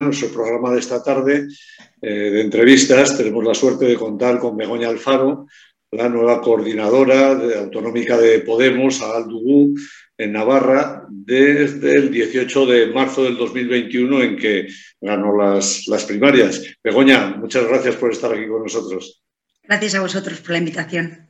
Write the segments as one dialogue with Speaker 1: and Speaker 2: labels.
Speaker 1: nuestro programa de esta tarde eh, de entrevistas tenemos la suerte de contar con Begoña Alfaro, la nueva coordinadora autonómica de Podemos a Aldugú en Navarra desde el 18 de marzo del 2021 en que ganó las, las primarias. Begoña, muchas gracias por estar aquí con nosotros.
Speaker 2: Gracias a vosotros por la invitación.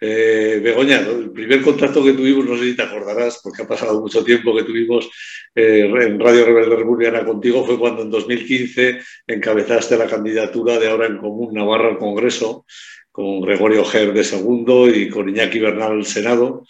Speaker 1: Eh, Begoña, el primer contacto que tuvimos, no sé si te acordarás, porque ha pasado mucho tiempo que tuvimos eh, en Radio Rebelde Republicana contigo, fue cuando en 2015 encabezaste la candidatura de Ahora en Común Navarra al Congreso, con Gregorio Ger de segundo y con Iñaki Bernal al Senado.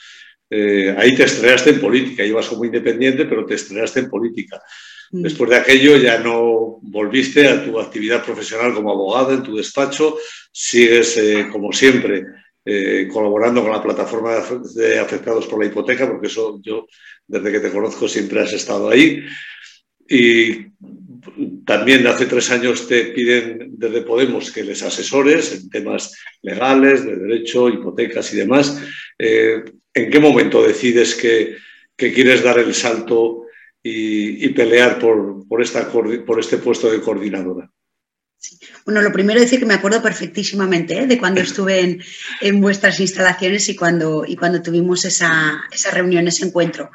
Speaker 1: Eh, ahí te estrenaste en política, ibas como independiente, pero te estrenaste en política. Mm. Después de aquello ya no volviste a tu actividad profesional como abogada en tu despacho, sigues como siempre eh, colaborando con la plataforma de afectados por la hipoteca, porque eso yo, desde que te conozco, siempre has estado ahí. Y también hace tres años te piden desde Podemos que les asesores en temas legales, de derecho, hipotecas y demás. Eh, ¿En qué momento decides que, quieres dar el salto y, pelear por, por este puesto de coordinadora?
Speaker 2: Bueno, lo primero decir que me acuerdo perfectísimamente ¿eh? de cuando estuve en, vuestras instalaciones y cuando, y cuando tuvimos esa, esa reunión, ese encuentro.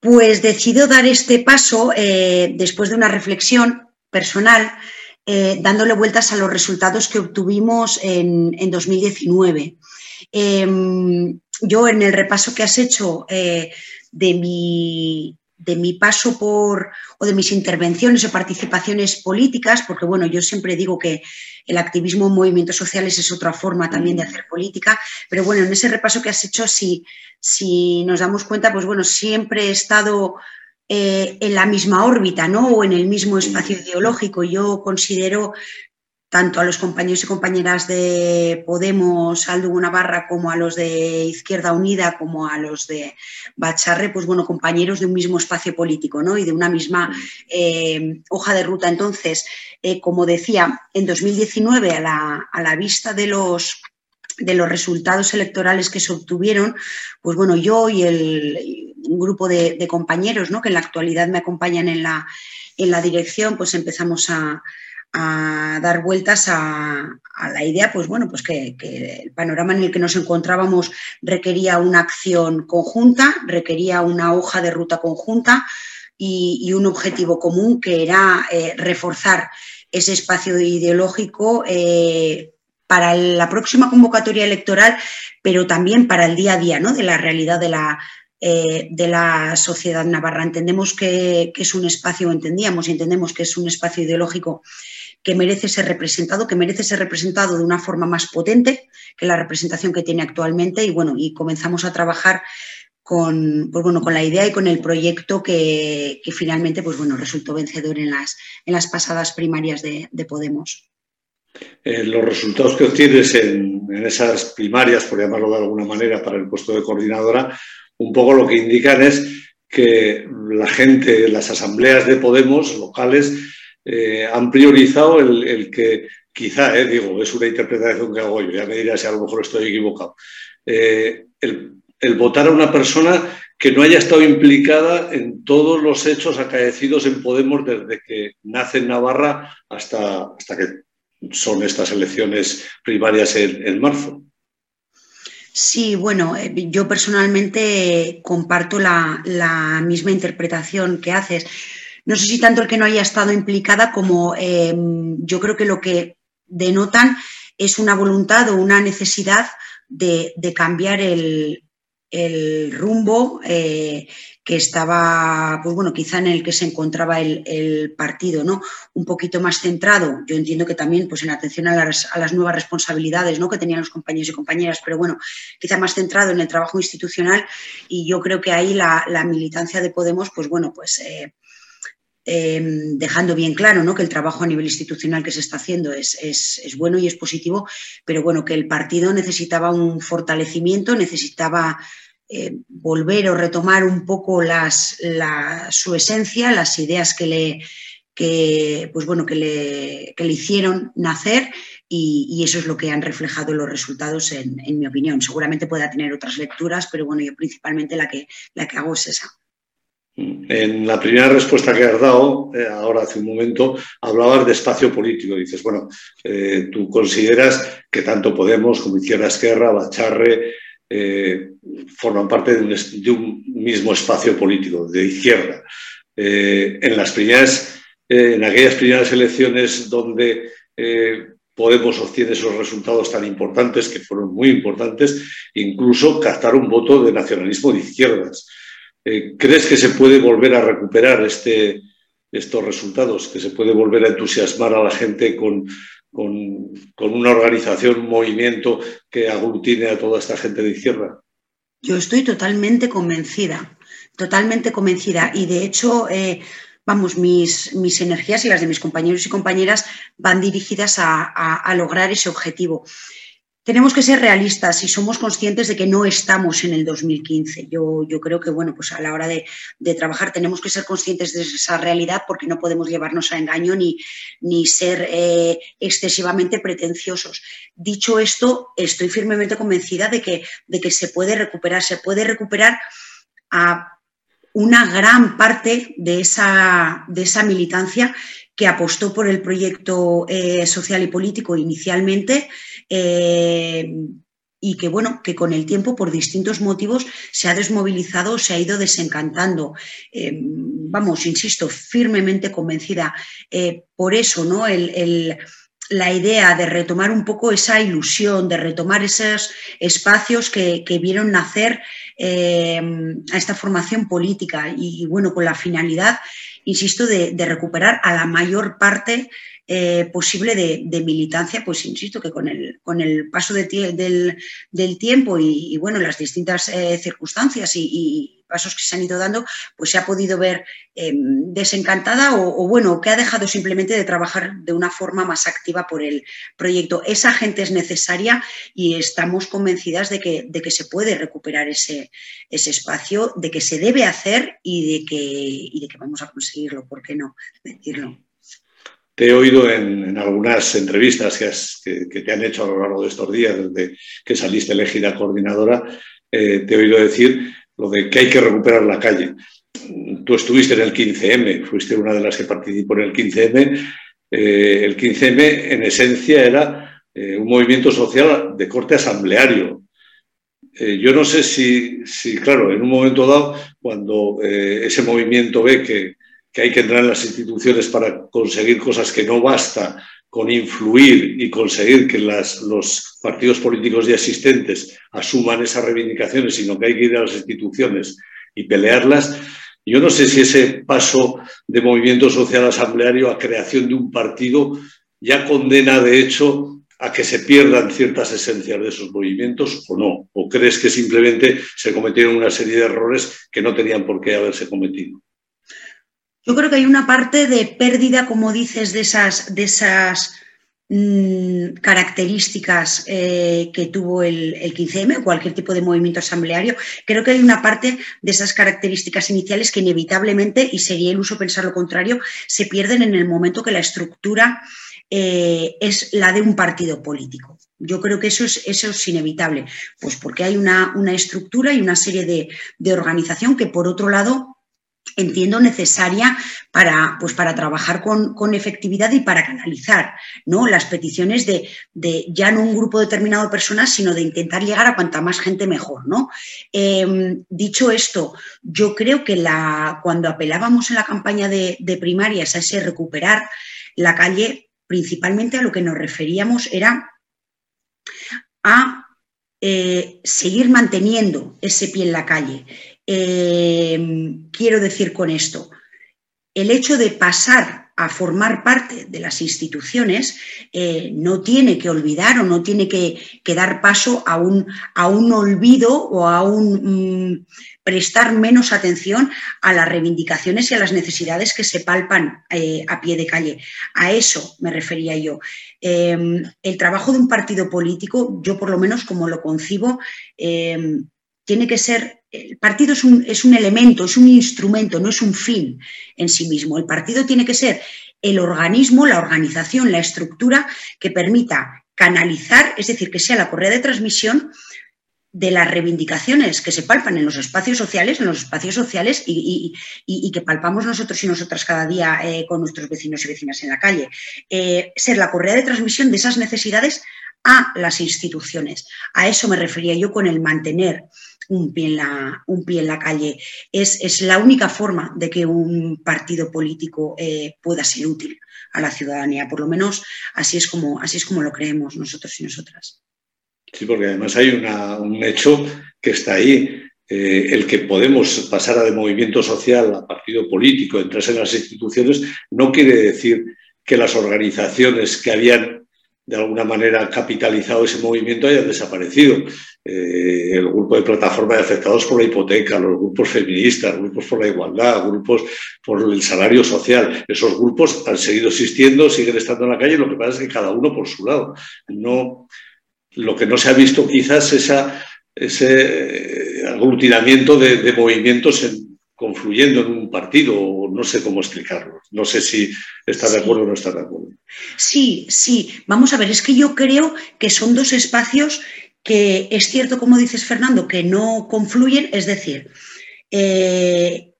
Speaker 2: Pues decido dar este paso eh, después de una reflexión personal, eh, dándole vueltas a los resultados que obtuvimos en, en 2019. Em, yo en el repaso que has hecho de mi de mi paso por o de mis intervenciones o participaciones políticas, porque bueno, yo siempre digo que el activismo en movimientos sociales es otra forma también de hacer política, pero bueno, en ese repaso que has hecho, si, si nos damos cuenta, pues bueno, siempre he estado eh, en la misma órbita, ¿no? O en el mismo espacio ideológico. Yo considero tanto a los compañeros y compañeras de Podemos, Aldo Navarra, como a los de Izquierda Unida, como a los de Bacharre, pues bueno, compañeros de un mismo espacio político ¿no? y de una misma eh, hoja de ruta. Entonces, eh, como decía, en 2019, a la, a la vista de los, de los resultados electorales que se obtuvieron, pues bueno, yo y el, un grupo de, de compañeros ¿no? que en la actualidad me acompañan en la, en la dirección, pues empezamos a a dar vueltas a, la idea, pues bueno, pues que, el panorama en el que nos encontrábamos requería una acción conjunta, requería una hoja de ruta conjunta y, un objetivo común que era eh, reforzar ese espacio ideológico eh, para la próxima convocatoria electoral, pero también para el día a día ¿no? de la realidad de la, eh, de la sociedad navarra. Entendemos que, que, es un espacio, entendíamos y entendemos que es un espacio ideológico que merece ser representado, que merece ser representado de una forma más potente que la representación que tiene actualmente y bueno, y comenzamos a trabajar con, pues bueno, con la idea y con el proyecto que, finalmente pues bueno, resultó vencedor en las, en las pasadas primarias de, Podemos.
Speaker 1: Eh, los resultados que obtienes en, en, esas primarias, por llamarlo de alguna manera, para el puesto de coordinadora, un poco lo que indican es que la gente, las asambleas de Podemos locales, eh, han priorizado el, que quizá, eh, digo, es una interpretación que hago yo, ya me dirá si a lo mejor estoy equivocado, eh, el, votar a una persona que no haya estado implicada en todos los hechos acaecidos en Podemos desde que nace en Navarra hasta, hasta que son estas elecciones primarias en, marzo.
Speaker 2: Sí, bueno, yo personalmente comparto la misma interpretación que haces no sé si tanto el que no haya estado implicada como eh, yo creo que lo que denotan es una voluntad o una necesidad de, cambiar el, rumbo eh, que estaba, pues bueno, quizá en el que se encontraba el, partido, ¿no? Un poquito más centrado, yo entiendo que también pues en atención a las, nuevas responsabilidades ¿no? que tenían los compañeros y compañeras, pero bueno, quizá más centrado en el trabajo institucional y yo creo que ahí la, militancia de Podemos, pues bueno, pues eh, Em, dejando bien claro ¿no? que el trabajo a nivel institucional que se está haciendo es, bueno y es positivo, pero bueno, que el partido necesitaba un fortalecimiento, necesitaba eh, volver o retomar un poco las, su esencia, las ideas que le, que, pues bueno, que le, le hicieron nacer y, eso es lo que han reflejado los resultados en, mi opinión. Seguramente pueda tener otras lecturas, pero bueno, yo principalmente la que, la que hago es esa.
Speaker 1: En la primera respuesta que has dado, eh, ahora hace un momento, hablabas de espacio político. Dices, bueno, eh, tú consideras que tanto Podemos como Izquierda Esquerra, Bacharre, eh, forman parte de un, mismo espacio político, de izquierda. en las primeras, en aquellas primeras elecciones donde Podemos obtiene esos resultados tan importantes, que fueron muy importantes, incluso captar un voto de nacionalismo de izquierdas. Eh, ¿Crees que se puede volver a recuperar este, estos resultados? ¿Que se puede volver a entusiasmar a la gente con, una organización, un movimiento que aglutine a toda esta gente de izquierda?
Speaker 2: Yo estoy totalmente convencida, totalmente convencida. Y de hecho, eh, vamos, mis, mis, energías y las de mis compañeros y compañeras van dirigidas a lograr ese objetivo tenemos que ser realistas y somos conscientes de que no estamos en el 2015. Yo, yo creo que, bueno, pues a la hora de, trabajar tenemos que ser conscientes de esa realidad porque no podemos llevarnos a engaño ni, ni ser eh, excesivamente pretenciosos. Dicho esto, estoy firmemente convencida de que, de que se puede recuperar, se puede recuperar a una gran parte de esa, de esa militancia que apostó por el proyecto eh, social y político inicialmente eh, y que, bueno, que con el tiempo, por distintos motivos, se ha desmovilizado, se ha ido desencantando. Eh, vamos, insisto, firmemente convencida. por eso, ¿no? la idea de retomar un poco esa ilusión, de retomar esos espacios que, vieron nacer a esta formación política y, bueno, con la finalidad insisto, de, recuperar a la mayor parte eh, posible de, militancia, pues insisto que con el, con el paso del, tiempo y, bueno, las distintas eh, circunstancias y, pasos que se han ido dando, pues se ha podido ver em, desencantada o, bueno, que ha dejado simplemente de trabajar de una forma más activa por el proyecto. Esa gente es necesaria y estamos convencidas de que, de que se puede recuperar ese, ese espacio, de que se debe hacer y de que, y de que vamos a conseguirlo, ¿por qué no decirlo?
Speaker 1: Te he oído en, algunas entrevistas que, te han hecho a lo largo de estos días, desde que saliste elegida coordinadora, eh, te he oído decir lo de que hay que recuperar la calle. Tú estuviste en el 15M, fuiste una de las que participó en el 15M. Eh, el 15M, en esencia, era eh, un movimiento social de corte asambleario. Yo no sé si, claro, en un momento dado, cuando ese movimiento ve que, que hay que entrar en las instituciones para conseguir cosas que no basta con influir y conseguir que los partidos políticos ya existentes asuman esas reivindicaciones, sino que hay que ir a las instituciones y pelearlas. Yo no sé si ese paso de movimiento social asambleario a creación de un partido ya condena de hecho a que se pierdan ciertas esencias de esos movimientos o no, o crees que simplemente se cometieron una serie de errores que no tenían por qué haberse cometido.
Speaker 2: Yo creo que hay una parte de pérdida, como dices, de esas, de esas mm, características eh, que tuvo el, 15M o cualquier tipo de movimiento asambleario. Creo que hay una parte de esas características iniciales que inevitablemente, y sería iluso pensar lo contrario, se pierden en el momento que la estructura eh, es la de un partido político. Yo creo que eso es, eso es inevitable, pues porque hay una, una estructura y una serie de, de organización que, por otro lado, entiendo necesaria para, pues para trabajar con, efectividad y para canalizar ¿no? las peticiones de, ya no un grupo determinado de personas, sino de intentar llegar a cuanta más gente mejor. ¿no? Em, dicho esto, yo creo que la, cuando apelábamos en la campaña de, primarias a ese recuperar la calle, principalmente a lo que nos referíamos era a eh, seguir manteniendo ese pie en la calle, Em, quiero decir con esto? El hecho de pasar a formar parte de las instituciones eh, no tiene que olvidar o no tiene que, dar paso a un, a un, olvido o a un mm, prestar menos atención a las reivindicaciones y a las necesidades que se palpan eh, a pie de calle. A eso me refería yo. Em, el trabajo de un partido político, yo por lo menos como lo concibo, em, tiene que ser el partido es un, es un, elemento, es un instrumento, no es un fin en sí mismo. El partido tiene que ser el organismo, la organización, la estructura que permita canalizar, es decir, que sea la correa de transmisión de las reivindicaciones que se palpan en los espacios sociales, en los espacios sociales y, que palpamos nosotros y nosotras cada día eh, con nuestros vecinos y vecinas en la calle. Eh, ser la correa de transmisión de esas necesidades a las instituciones. A eso me refería yo con el mantener un pie en la, un pie en la calle. Es, la única forma de que un partido político eh, pueda ser útil a la ciudadanía. Por lo menos así es como, así es como lo creemos nosotros y nosotras.
Speaker 1: Sí, porque además hay un hecho que está ahí. Eh, el que podemos pasar de movimiento social a partido político, entrarse en las instituciones, no quiere decir que las organizaciones que habían de alguna manera capitalizado ese movimiento hayan desaparecido. Eh, el grupo de plataforma de afectados por la hipoteca, los grupos feministas, grupos por la igualdad, grupos por el salario social, esos grupos han seguido existiendo, siguen estando en la calle, lo que pasa es que cada uno por su lado. No, lo que no se ha visto quizás es ese aglutinamiento de, movimientos confluyendo en un partido, no sé cómo explicarlo. No sé si está de acuerdo o no está de acuerdo.
Speaker 2: Sí, sí. Vamos a ver, es que yo creo que son dos espacios que es cierto, como dices Fernando, que no confluyen, es decir, eh,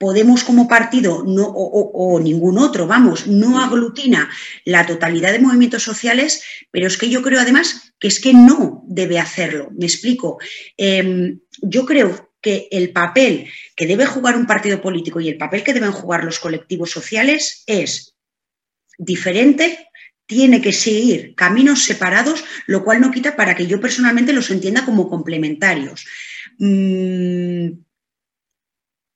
Speaker 2: Podemos como partido no, o, ningún otro, vamos, no aglutina la totalidad de movimientos sociales, pero es que yo creo además que es que no debe hacerlo. Me explico. Em, yo creo que el papel que debe jugar un partido político y el papel que deben jugar los colectivos sociales es diferente tiene que seguir caminos separados, lo cual no quita para que yo personalmente los entienda como complementarios. Mm,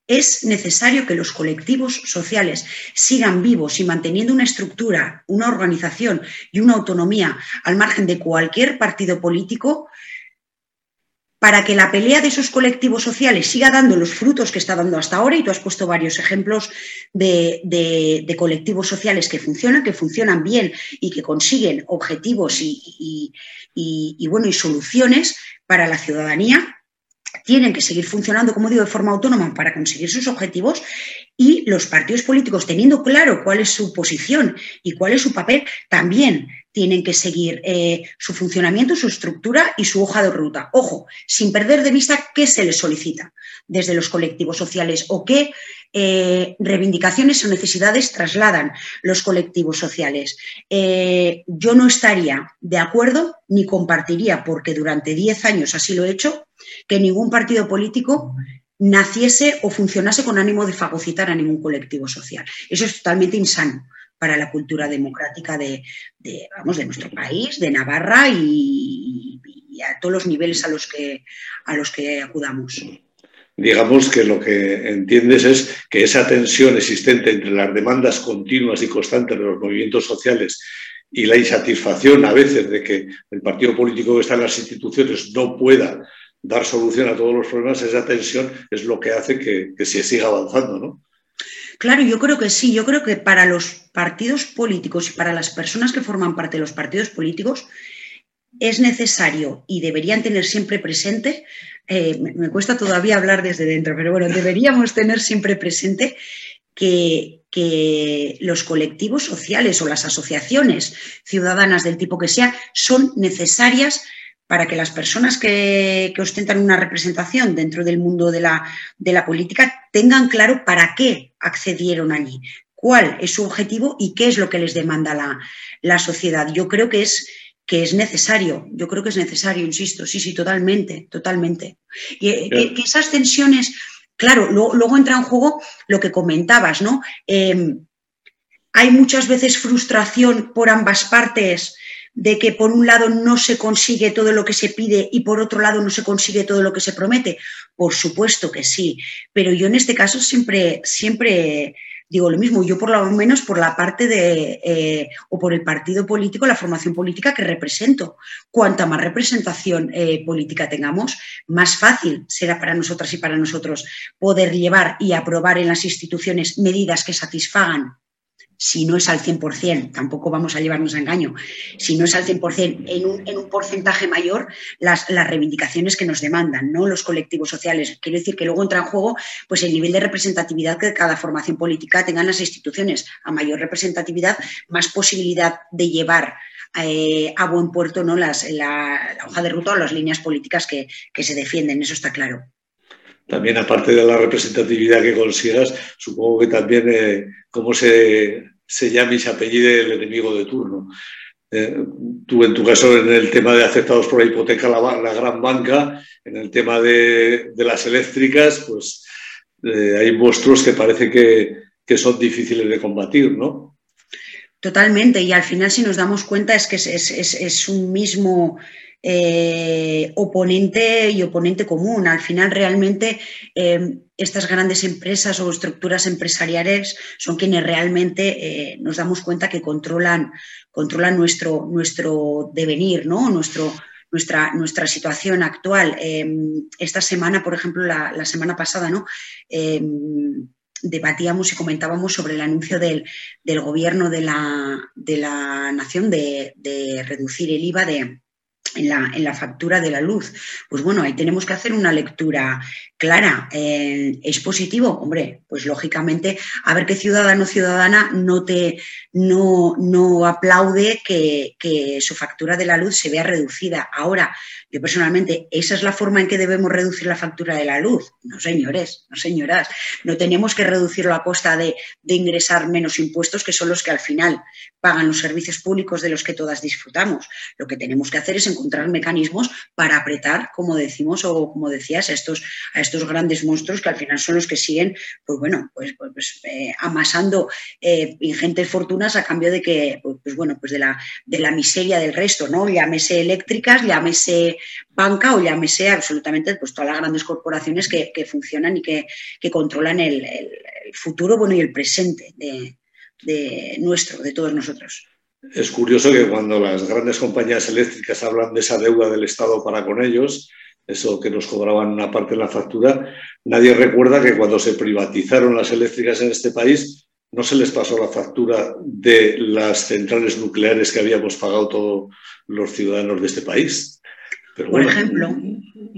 Speaker 2: es necesario que los colectivos sociales sigan vivos y manteniendo una estructura, una organización y una autonomía al margen de cualquier partido político para que la pelea de esos colectivos sociales siga dando los frutos que está dando hasta ahora, y tú has puesto varios ejemplos de, colectivos sociales que funcionan, que funcionan bien y que consiguen objetivos y, bueno, y soluciones para la ciudadanía, tienen que seguir funcionando, como digo, de forma autónoma para conseguir sus objetivos y los partidos políticos, teniendo claro cuál es su posición y cuál es su papel, también tienen que seguir eh, su funcionamiento, su estructura y su hoja de ruta. Ojo, sin perder de vista qué se les solicita desde los colectivos sociales o qué eh, reivindicaciones o necesidades trasladan los colectivos sociales. Eh, yo no estaría de acuerdo ni compartiría, porque durante 10 años así lo he hecho, que ningún partido político naciese o funcionase con ánimo de fagocitar a ningún colectivo social. Eso es totalmente insano para la cultura democrática de, vamos, de nuestro país, de Navarra y, a todos los niveles a los que, a los que acudamos.
Speaker 1: Digamos que lo que entiendes es que esa tensión existente entre las demandas continuas y constantes de los movimientos sociales y la insatisfacción a veces de que el partido político que está en las instituciones no pueda dar solución a todos los problemas, esa tensión es lo que hace que, se siga avanzando, ¿no?
Speaker 2: Claro, yo creo que sí. Yo creo que para los partidos políticos y para las personas que forman parte de los partidos políticos es necesario y deberían tener siempre presente, eh, me, cuesta todavía hablar desde dentro, pero bueno, deberíamos tener siempre presente que, que, los colectivos sociales o las asociaciones ciudadanas del tipo que sea son necesarias para que las personas que, ostentan una representación dentro del mundo de la, de la política tengan claro para qué accedieron allí, cuál es su objetivo y qué es lo que les demanda la, sociedad. Yo creo que es, que es necesario, yo creo que es necesario, insisto, sí, sí, totalmente, totalmente. Y eh, que, esas tensiones, claro, luego, entra en juego lo que comentabas, ¿no? Em, hay muchas veces frustración por ambas partes de que por un lado no se consigue todo lo que se pide y por otro lado no se consigue todo lo que se promete? Por supuesto que sí, pero yo en este caso siempre, siempre digo lo mismo, yo por lo menos por la parte de, eh, o por el partido político, la formación política que represento. Cuanta más representación eh, política tengamos, más fácil será para nosotras y para nosotros poder llevar y aprobar en las instituciones medidas que satisfagan si no es al 100%, tampoco vamos a llevarnos a engaño, si no es al 100% en un, en un porcentaje mayor las, las, reivindicaciones que nos demandan, ¿no? Los colectivos sociales. Quiero decir que luego entra en juego pues, el nivel de representatividad que cada formación política tenga en las instituciones. A mayor representatividad, más posibilidad de llevar eh, a buen puerto ¿no? Las, la, la, hoja de ruta o las líneas políticas que, que se defienden, eso está claro
Speaker 1: también aparte de la representatividad que consigas, supongo que también eh, cómo se, se llama y se apellide el enemigo de turno. Eh, tú en tu caso en el tema de afectados por la hipoteca, la, gran banca, en el tema de, las eléctricas, pues eh, hay monstruos que parece que, son difíciles de combatir, ¿no?
Speaker 2: Totalmente, y al final si nos damos cuenta es que es, es, es un mismo eh, oponente y oponente común. Al final, realmente, eh, estas grandes empresas o estructuras empresariales son quienes realmente eh, nos damos cuenta que controlan, controlan nuestro, nuestro devenir, ¿no? nuestro, nuestra, nuestra situación actual. Esta semana, por ejemplo, la, la semana pasada, ¿no? Debatíamos y comentábamos sobre el anuncio del, del gobierno de la, de la nación de, de reducir el IVA de, en la, en la, factura de la luz. Pues bueno, ahí tenemos que hacer una lectura clara. Eh, ¿Es positivo? Hombre, pues lógicamente, a ver qué ciudadano o ciudadana no, te, no, no aplaude que, que, su factura de la luz se vea reducida. Ahora, yo personalmente, ¿esa es la forma en que debemos reducir la factura de la luz? No, señores, no, señoras. No tenemos que reducirlo a costa de, de ingresar menos impuestos, que son los que al final pagan los servicios públicos de los que todas disfrutamos. Lo que tenemos que hacer es encontrar mecanismos para apretar, como decimos o como decías, a estos, a estos grandes monstruos que al final son los que siguen, pues bueno, pues, pues, pues eh, amasando eh, ingentes fortunas a cambio de que, pues, pues, bueno, pues de la, de la miseria del resto, ¿no? Llámese eléctricas, llámese banca o llámese absolutamente pues, todas las grandes corporaciones que, que funcionan y que, que controlan el, el, el, futuro bueno, y el presente de, de nuestro, de todos nosotros.
Speaker 1: Es curioso que cuando las grandes compañías eléctricas hablan de esa deuda del Estado para con ellos, eso que nos cobraban una parte en la factura, nadie recuerda que cuando se privatizaron las eléctricas en este país, no se les pasó la factura de las centrales nucleares que habíamos pagado todos los ciudadanos de este país.
Speaker 2: Pero por, bueno, ejemplo,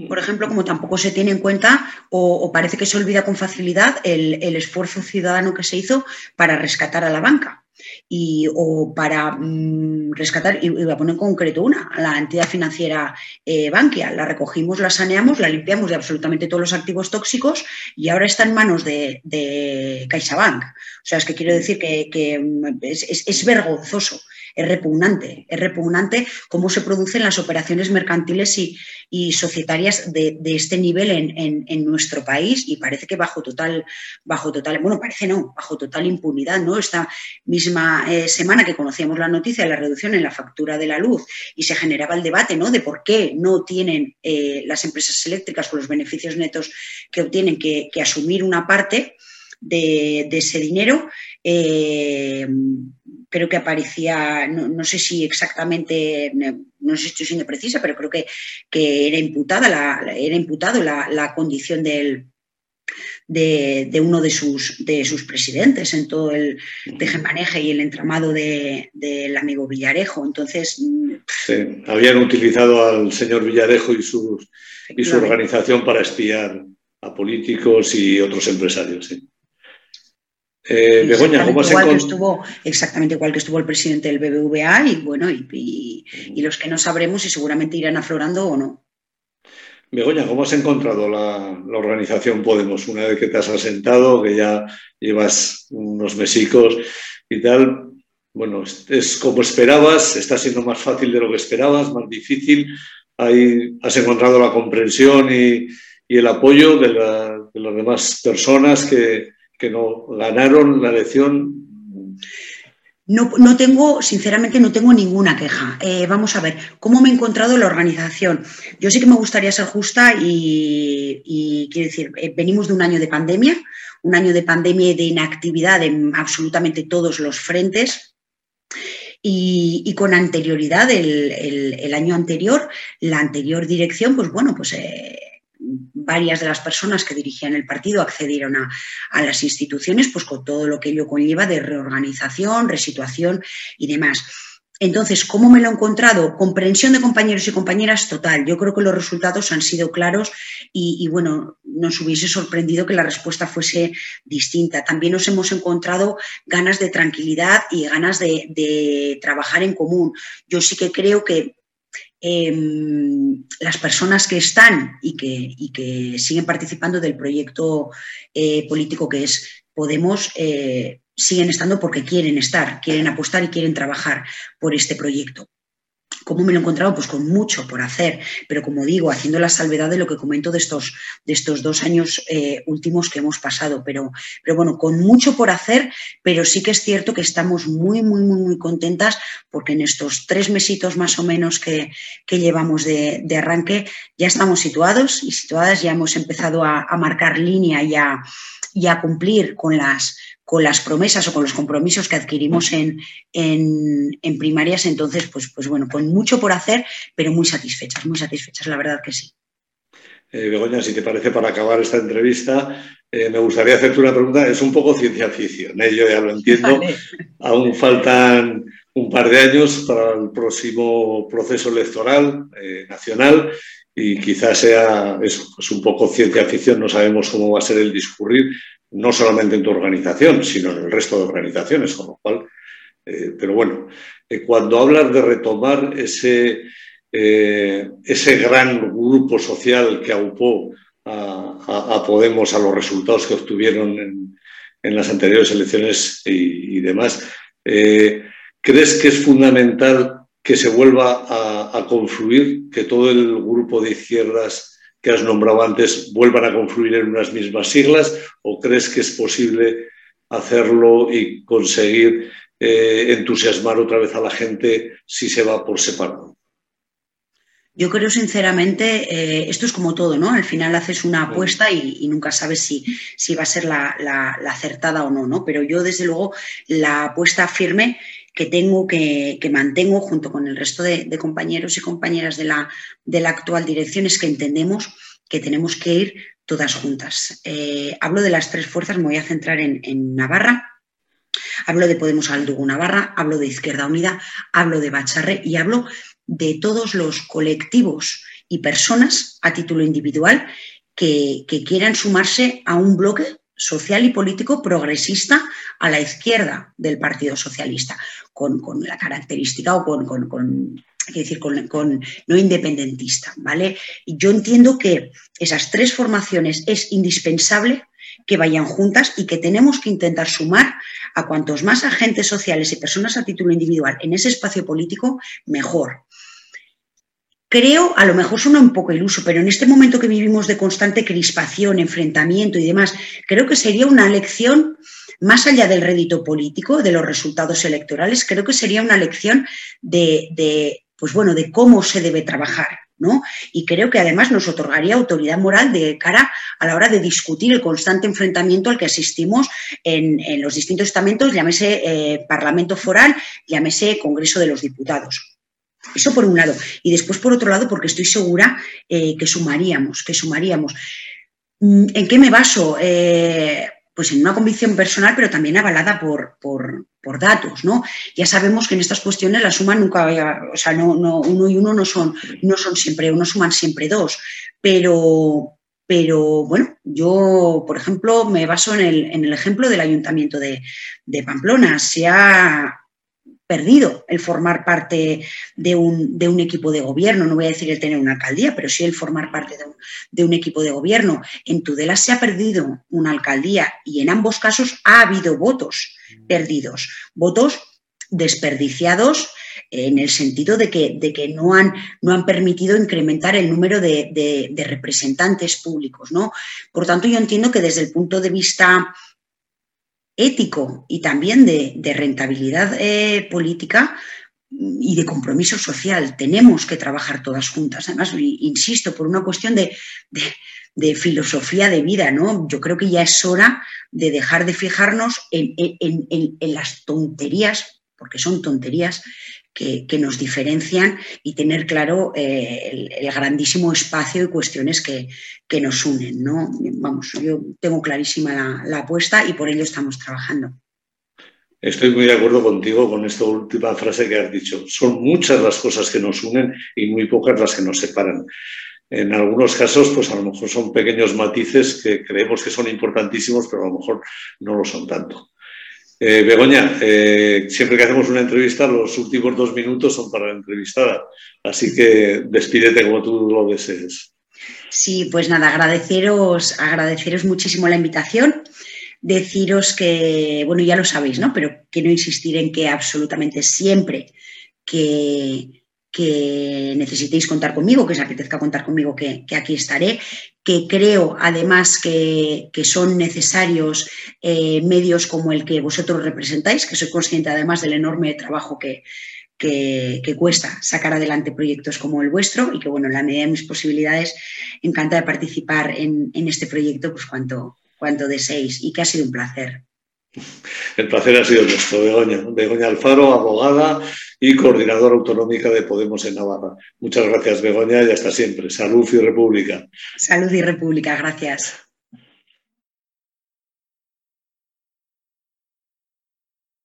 Speaker 2: por ejemplo, como tampoco se tiene en cuenta o, o parece que se olvida con facilidad el, el, esfuerzo ciudadano que se hizo para rescatar a la banca y, o para mmm, rescatar, y voy a poner en concreto una, la entidad financiera eh, Bankia. La recogimos, la saneamos, la limpiamos de absolutamente todos los activos tóxicos y ahora está en manos de, de CaixaBank. O sea, es que quiero decir que, que es, es, es vergonzoso es repugnante, es repugnante cómo se producen las operaciones mercantiles y, y societarias de, de, este nivel en, en, nuestro país y parece que bajo total, bajo total, bueno, parece no, bajo total impunidad, ¿no? Esta misma eh, semana que conocíamos la noticia de la reducción en la factura de la luz y se generaba el debate, ¿no? De por qué no tienen eh, las empresas eléctricas con los beneficios netos que obtienen que, que asumir una parte de, de ese dinero. Eh, creo que aparecía, no, no, sé si exactamente, no sé si estoy siendo precisa, pero creo que, que era imputada, la, era imputado la, la condición del, de, de, uno de sus, de sus presidentes en todo el tejemaneje y el entramado del de, de amigo Villarejo. Entonces.
Speaker 1: Sí, habían utilizado al señor Villarejo y, sus, y su organización para espiar a políticos y otros empresarios. Sí.
Speaker 2: Eh, Begoña, ¿cómo se igual que estuvo Exactamente igual que estuvo el presidente del BBVA y bueno, y, y, y, los que no sabremos y seguramente irán aflorando o no.
Speaker 1: Begoña, ¿cómo has encontrado la, la, organización Podemos una vez que te has asentado, que ya llevas unos mesicos y tal? Bueno, es como esperabas, está siendo más fácil de lo que esperabas, más difícil. Ahí has encontrado la comprensión y, y el apoyo de, la, de las demás personas que, que no ganaron la elección.
Speaker 2: No, no, tengo, sinceramente, no tengo ninguna queja. Eh, vamos a ver, ¿cómo me he encontrado la organización? Yo sí que me gustaría ser justa y, quiero decir, eh, venimos de un año de pandemia, un año de pandemia y de inactividad en absolutamente todos los frentes. Y, con anterioridad, el, el, el, año anterior, la anterior dirección, pues bueno, pues eh, varias de las personas que dirigían el partido accedieron a, las instituciones, pues con todo lo que ello conlleva de reorganización, resituación y demás. Entonces, ¿cómo me lo he encontrado? Comprensión de compañeros y compañeras total. Yo creo que los resultados han sido claros y, bueno, nos hubiese sorprendido que la respuesta fuese distinta. También nos hemos encontrado ganas de tranquilidad y ganas de, trabajar en común. Yo sí que creo que em, las personas que están y que, siguen participando del proyecto eh, político que es Podemos, eh, siguen estando porque quieren estar, quieren apostar y quieren trabajar por este proyecto. ¿Cómo me lo he encontrado? Pues con mucho por hacer, pero como digo, haciendo la salvedad de lo que comento de estos, de estos dos años eh, últimos que hemos pasado, pero, pero bueno, con mucho por hacer, pero sí que es cierto que estamos muy, muy, muy, muy contentas porque en estos tres mesitos más o menos que, llevamos de, arranque ya estamos situados y situadas, ya hemos empezado a, marcar línea y y a cumplir con las, con las promesas o con los compromisos que adquirimos en, en, primarias, entonces, pues, pues bueno, con mucho por hacer, pero muy satisfechas, muy satisfechas, la verdad que sí.
Speaker 1: Eh, Begoña, si te parece, para acabar esta entrevista, eh, me gustaría hacerte una pregunta. Es un poco ciencia ficción, ¿eh? yo ya lo entiendo. Aún faltan un par de años para el próximo proceso electoral nacional y quizás sea eso, pues un poco ciencia ficción, no sabemos cómo va a ser el discurrir, no solamente en tu organización, sino en el resto de organizaciones, con lo cual, eh, pero bueno, eh, cuando hablas de retomar ese, eh, ese gran grupo social que aupó a, Podemos a los resultados que obtuvieron en, las anteriores elecciones y, demás, ¿crees que es fundamental que se vuelva a, a confluir, que todo el grupo de izquierdas que has nombrado antes vuelvan a confluir en unas mismas siglas o crees que es posible hacerlo y conseguir eh, entusiasmar otra vez a la gente si se va por separado?
Speaker 2: Yo creo sinceramente, eh, esto es como todo, ¿no? Al final haces una apuesta y, nunca sabes si, si, va a ser la, acertada o no, ¿no? Pero yo desde luego la apuesta firme que tengo, que, mantengo junto con el resto de, compañeros y compañeras de la, de la, actual dirección es que entendemos que tenemos que ir todas juntas. Eh, hablo de las tres fuerzas, me voy a centrar en, en Navarra, Hablo de Podemos Aldugo Navarra, hablo de Izquierda Unida, hablo de Bacharre y hablo de todos los colectivos y personas a título individual que, quieran sumarse a un bloque social y político progresista a la izquierda del Partido Socialista, con, la característica o con, decir, con, no independentista. ¿vale? Yo entiendo que esas tres formaciones es indispensable que vayan juntas y que tenemos que intentar sumar a cuantos más agentes sociales y personas a título individual en ese espacio político, mejor. Creo, a lo mejor suena un poco iluso, pero en este momento que vivimos de constante crispación, enfrentamiento y demás, creo que sería una lección, más allá del rédito político, de los resultados electorales, creo que sería una lección de, pues bueno, de cómo se debe trabajar. ¿no? Y creo que además nos otorgaría autoridad moral de cara a la hora de discutir el constante enfrentamiento al que asistimos en, los distintos estamentos, llámese eh, Parlamento Foral, llámese Congreso de los Diputados. Eso por un lado. Y después, por otro lado, porque estoy segura eh, que sumaríamos, que sumaríamos. Mm, ¿En qué me baso? Eh, pues en una convicción personal, pero también avalada por, por, datos, ¿no? Ya sabemos que en estas cuestiones la suma nunca, o sea, no, uno y uno no son, no son siempre, uno suman siempre dos, pero, pero bueno, yo, por ejemplo, me baso en el, en el ejemplo del Ayuntamiento de, de Pamplona. Se ha perdido el formar parte de un, de un, equipo de gobierno, no voy a decir el tener una alcaldía, pero sí el formar parte de un, equipo de gobierno. En Tudela se ha perdido una alcaldía y en ambos casos ha habido votos perdidos, votos desperdiciados en el sentido de que, de que no, han, no, han, permitido incrementar el número de, representantes públicos. ¿no? Por tanto, yo entiendo que desde el punto de vista ético y también de, rentabilidad eh, política y de compromiso social. Tenemos que trabajar todas juntas. Además, insisto, por una cuestión de, filosofía de vida, ¿no? Yo creo que ya es hora de dejar de fijarnos en, las tonterías, porque son tonterías, que, nos diferencian y tener claro eh, el, grandísimo espacio y cuestiones que, nos unen. ¿no? Vamos, yo tengo clarísima la, apuesta y por ello estamos trabajando.
Speaker 1: Estoy muy de acuerdo contigo con esta última frase que has dicho. Son muchas las cosas que nos unen y muy pocas las que nos separan. En algunos casos, pues a lo mejor son pequeños matices que creemos que son importantísimos, pero a lo mejor no lo son tanto. Eh, Begoña, eh, siempre que hacemos una entrevista, los últimos dos minutos son para la entrevistada, así que despídete como tú lo desees.
Speaker 2: Sí, pues nada, agradeceros, agradeceros muchísimo la invitación, deciros que, bueno, ya lo sabéis, ¿no? Pero quiero insistir en que absolutamente siempre que, que necesitéis contar conmigo, que os apetezca contar conmigo, que, aquí estaré, que creo además que, son necesarios eh, medios como el que vosotros representáis, que soy consciente además del enorme trabajo que, que, cuesta sacar adelante proyectos como el vuestro y que, bueno, en la medida de mis posibilidades, encanta de participar en, este proyecto pues cuanto, cuanto deseéis y que ha sido un placer.
Speaker 1: El placer ha sido nuestro, Begoña. Begoña Alfaro, abogada y coordinadora autonómica de Podemos en Navarra. Muchas gracias, Begoña, y hasta siempre. Salud y República.
Speaker 2: Salud y República, gracias.